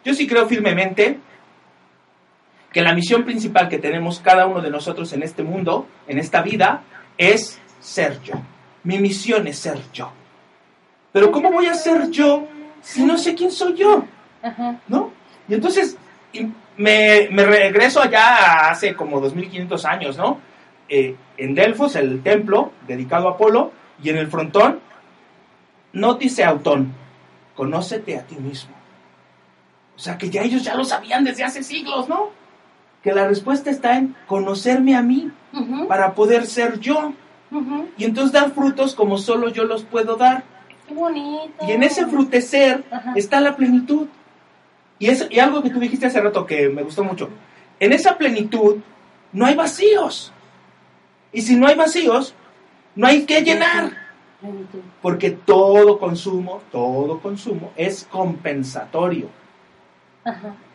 Yo sí creo firmemente que la misión principal que tenemos cada uno de nosotros en este mundo, en esta vida, es ser yo. Mi misión es ser yo. Pero ¿cómo voy a ser yo si no sé quién soy yo? ¿No? Y entonces me, regreso allá hace como 2500 años, ¿no? Eh, en Delfos, el templo dedicado a Apolo, y en el frontón, nótice autón, conócete a ti mismo. O sea, que ya ellos ya lo sabían desde hace siglos, ¿no? Que la respuesta está en conocerme a mí para poder ser yo. Y entonces dar frutos como solo yo los puedo dar. Qué bonito. Y en ese frutecer está la plenitud. Y, es, y algo que tú dijiste hace rato que me gustó mucho. En esa plenitud no hay vacíos. Y si no hay vacíos, no hay que llenar. Porque todo consumo, todo consumo es compensatorio.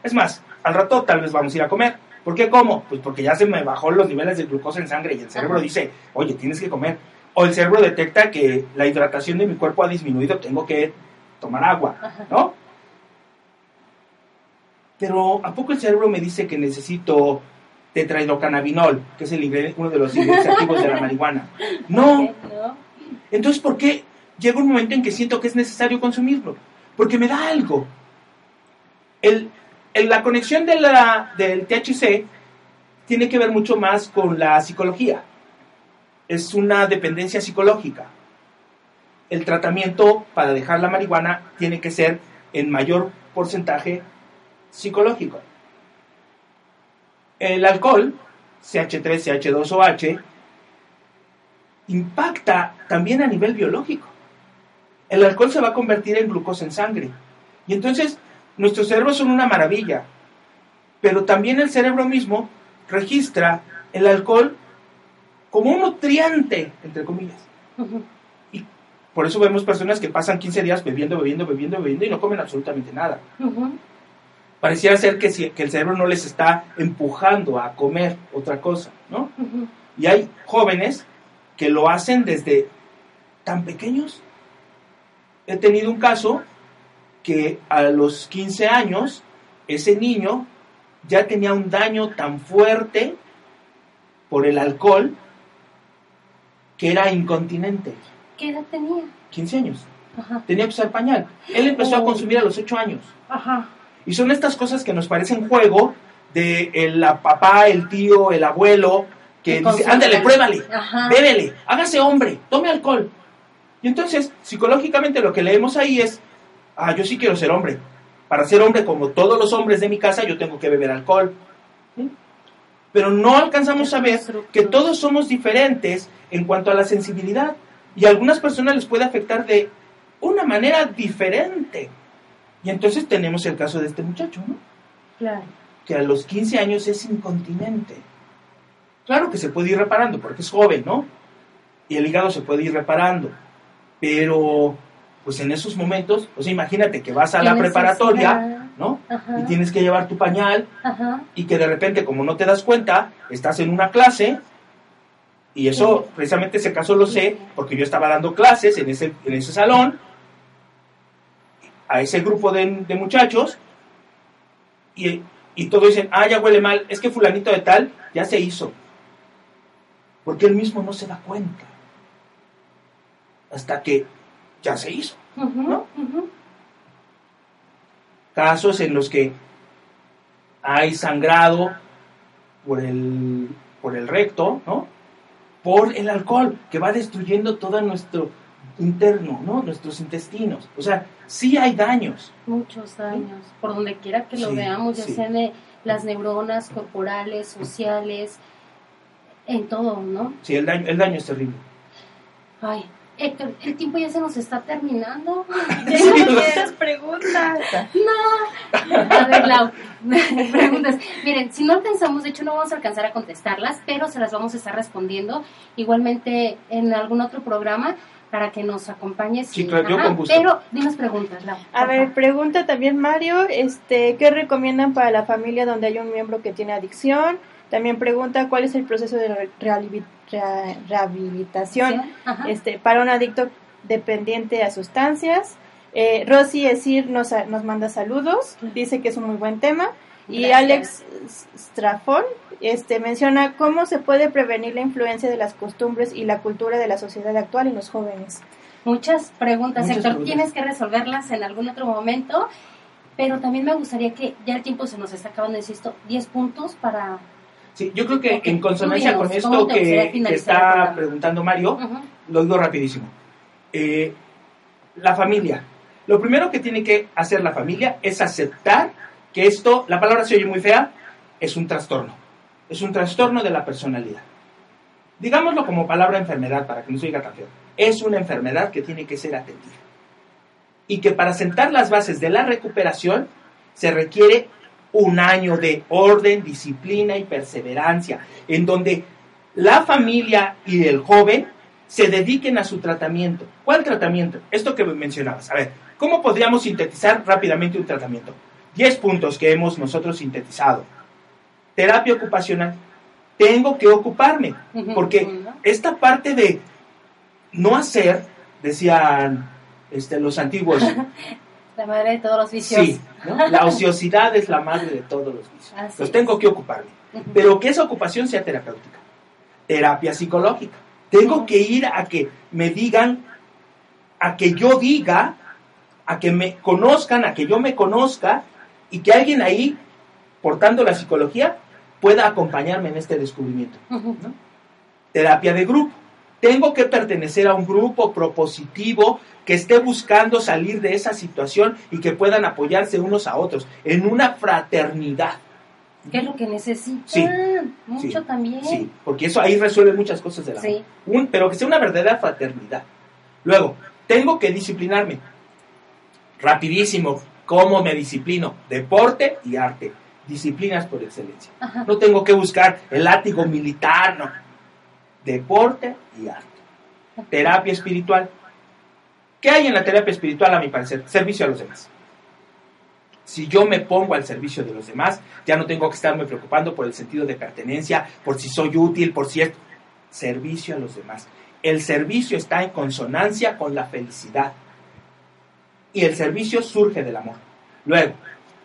Es más, al rato tal vez vamos a ir a comer. ¿Por qué como? Pues porque ya se me bajó los niveles de glucosa en sangre y el cerebro dice, oye, tienes que comer. O el cerebro detecta que la hidratación de mi cuerpo ha disminuido, tengo que tomar agua, ¿no? Pero ¿a poco el cerebro me dice que necesito tetrahidrocannabinol, que es el uno de los ingredientes activos de la marihuana. No. Entonces, ¿por qué llega un momento en que siento que es necesario consumirlo? Porque me da algo. El, la conexión de la, del THC tiene que ver mucho más con la psicología. Es una dependencia psicológica. El tratamiento para dejar la marihuana tiene que ser en mayor porcentaje psicológico. El alcohol, CH3, CH2 o H, impacta también a nivel biológico. El alcohol se va a convertir en glucosa en sangre. Y entonces nuestros cerebros son una maravilla. Pero también el cerebro mismo registra el alcohol como un nutriente, entre comillas. Y por eso vemos personas que pasan 15 días bebiendo, bebiendo, bebiendo, bebiendo y no comen absolutamente nada. Pareciera ser que, si, que el cerebro no les está empujando a comer otra cosa, ¿no? Y hay jóvenes que lo hacen desde tan pequeños. He tenido un caso que a los 15 años ese niño ya tenía un daño tan fuerte por el alcohol que era incontinente. ¿Qué edad tenía? 15 años. Tenía que usar pañal. Él empezó a oh. consumir a los 8 años. Y son estas cosas que nos parecen juego de el papá, el tío, el abuelo, que dice, ándale, pruébale, bébele, hágase hombre, tome alcohol. Y entonces, psicológicamente lo que leemos ahí es, ah, yo sí quiero ser hombre. Para ser hombre como todos los hombres de mi casa, yo tengo que beber alcohol. Pero no alcanzamos a ver que todos somos diferentes en cuanto a la sensibilidad. Y a algunas personas les puede afectar de una manera diferente. Y entonces tenemos el caso de este muchacho, ¿no? Claro. Que a los 15 años es incontinente. Claro que se puede ir reparando porque es joven, ¿no? Y el hígado se puede ir reparando. Pero, pues en esos momentos, pues imagínate que vas a la preparatoria, ¿no? Y tienes que llevar tu pañal y que de repente, como no te das cuenta, estás en una clase y eso, precisamente ese caso lo sé porque yo estaba dando clases en ese, en ese salón a ese grupo de, muchachos y, y todos dicen, ah, ya huele mal, es que fulanito de tal ya se hizo porque él mismo no se da cuenta hasta que ya se hizo. Casos en los que hay sangrado por el, por el recto, ¿no? por el alcohol, que va destruyendo todo nuestro interno, ¿no? nuestros intestinos. O sea, sí hay daños. Muchos daños, por donde quiera que lo veamos, ya sean de las neuronas corporales, sociales, en todo, ¿no? Sí, el daño, el daño es terrible. Ay, Héctor, el tiempo ya se nos está terminando. <laughs> Muchas preguntas. No. A ver, Lau, <laughs> preguntas. Miren, si no alcanzamos, de hecho no vamos a alcanzar a contestarlas, pero se las vamos a estar respondiendo igualmente en algún otro programa para que nos acompañes. Sí, claro, yo con gusto. Pero dinos preguntas, Lau. A ver, pregunta también Mario, este, ¿qué recomiendan para la familia donde hay un miembro que tiene adicción? También pregunta cuál es el proceso de rehabilitación este, para un adicto dependiente a sustancias. Eh, Rosy Esir nos, nos manda saludos, dice que es un muy buen tema. Y Alex Strafón este, menciona cómo se puede prevenir la influencia de las costumbres y la cultura de la sociedad actual en los jóvenes. Muchas preguntas, Héctor. Tienes que resolverlas en algún otro momento, pero también me gustaría que ya el tiempo se nos está acabando, insisto, 10 puntos para Sí, yo creo que en consonancia con esto que, está preguntando Mario, lo digo rapidísimo. Eh, la familia. Lo primero que tiene que hacer la familia es aceptar que esto, la palabra se oye muy fea, es un trastorno. Es un trastorno de la personalidad. Digámoslo como palabra enfermedad para que no se diga tan feo. Es una enfermedad que tiene que ser atendida. Y que para sentar las bases de la recuperación se requiere un año de orden, disciplina y perseverancia, en donde la familia y el joven se dediquen a su tratamiento. ¿Cuál tratamiento? Esto que mencionabas. A ver, ¿cómo podríamos sintetizar rápidamente un tratamiento? Diez puntos que hemos nosotros sintetizado. Terapia ocupacional. Tengo que ocuparme, porque esta parte de no hacer, decían este, los antiguos, <laughs> La madre de todos los vicios. Sí, la ociosidad es la madre de todos los vicios. Los tengo que ocuparme. Pero que esa ocupación sea terapéutica. Terapia psicológica. Tengo que ir a que me digan, a que yo diga, a que me conozcan, a que yo me conozca y que alguien ahí, portando la psicología, pueda acompañarme en este descubrimiento. Terapia de grupo. Tengo que pertenecer a un grupo propositivo que esté buscando salir de esa situación y que puedan apoyarse unos a otros en una fraternidad. ¿Qué es lo que necesitan? Sí, mucho también. Sí, porque eso ahí resuelve muchas cosas de la sí. Un, pero que sea una verdadera fraternidad. Luego, tengo que disciplinarme. Rapidísimo, ¿cómo me disciplino? Deporte y arte. Disciplinas por excelencia. No tengo que buscar el látigo militar, no. Deporte y arte. Terapia espiritual ¿Qué hay en la terapia espiritual, a mi parecer? Servicio a los demás. Si yo me pongo al servicio de los demás, ya no tengo que estarme preocupando por el sentido de pertenencia, por si soy útil, por si es servicio a los demás. El servicio está en consonancia con la felicidad. Y el servicio surge del amor. Luego,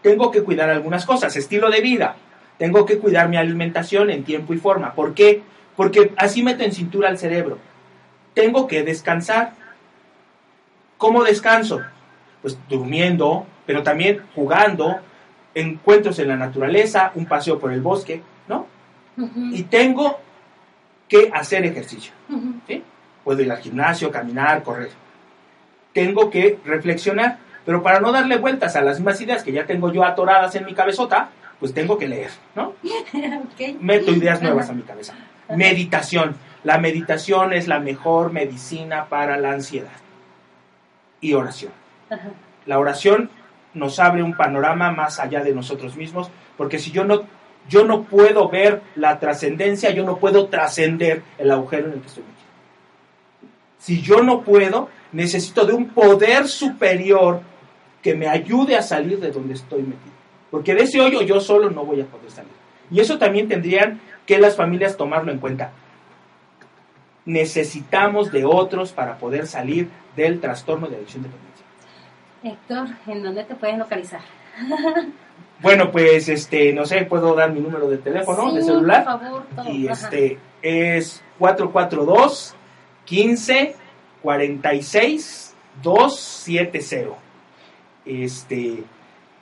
tengo que cuidar algunas cosas, estilo de vida. Tengo que cuidar mi alimentación en tiempo y forma. ¿Por qué? Porque así meto en cintura al cerebro. Tengo que descansar. ¿Cómo descanso? Pues durmiendo, pero también jugando, encuentros en la naturaleza, un paseo por el bosque, ¿no? Y tengo que hacer ejercicio. ¿sí? Puedo ir al gimnasio, caminar, correr. Tengo que reflexionar, pero para no darle vueltas a las mismas ideas que ya tengo yo atoradas en mi cabezota, pues tengo que leer, ¿no? <laughs> Meto ideas nuevas a mi cabeza. Meditación. La meditación es la mejor medicina para la ansiedad. Y oración. La oración nos abre un panorama más allá de nosotros mismos, porque si yo no, yo no puedo ver la trascendencia, yo no puedo trascender el agujero en el que estoy metido. Si yo no puedo, necesito de un poder superior que me ayude a salir de donde estoy metido. Porque de ese hoyo yo solo no voy a poder salir. Y eso también tendrían que las familias tomarlo en cuenta. Necesitamos de otros para poder salir del trastorno de adicción dependencia. Héctor, ¿en dónde te pueden localizar? <laughs> Bueno, pues este, no sé, puedo dar mi número de teléfono, de celular. Por favor, todo. Y este es 442 15 46 270. Este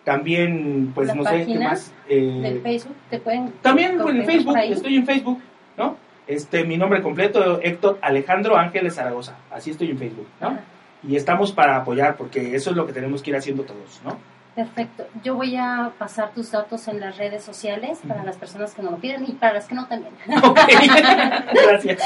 también, pues La no sé qué más. eh, ¿Del Facebook te pueden también en Facebook, estoy en Facebook, ¿no? Este, mi nombre completo, Héctor Alejandro Ángeles Zaragoza. Así estoy en Facebook, ¿no? Ajá. Y estamos para apoyar, porque eso es lo que tenemos que ir haciendo todos, ¿no? Perfecto. Yo voy a pasar tus datos en las redes sociales para las personas que no lo piden y para las que no también. Ok, <laughs> gracias.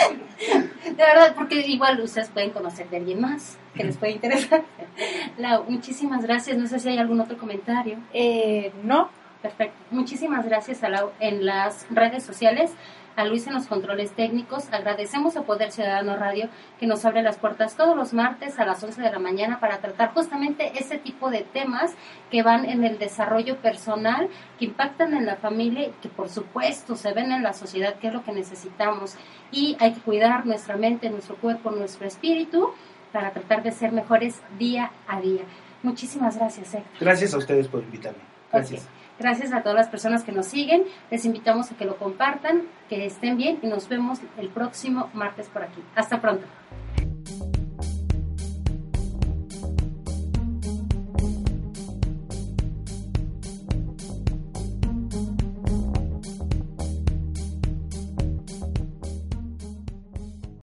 De verdad, porque igual ustedes pueden conocer de alguien más que les puede interesar. <laughs> Lau, muchísimas gracias. No sé si hay algún otro comentario. Eh, no, Perfecto. Muchísimas gracias a Lau en las redes sociales, a Luis en los controles técnicos. Agradecemos a Poder Ciudadano Radio que nos abre las puertas todos los martes a las 11 de la mañana para tratar justamente ese tipo de temas que van en el desarrollo personal, que impactan en la familia y que por supuesto se ven en la sociedad, que es lo que necesitamos. Y hay que cuidar nuestra mente, nuestro cuerpo, nuestro espíritu para tratar de ser mejores día a día. Muchísimas gracias, Héctor. Gracias a ustedes por invitarme. Gracias. Gracias a todas las personas que nos siguen. Les invitamos a que lo compartan, que estén bien y nos vemos el próximo martes por aquí. Hasta pronto.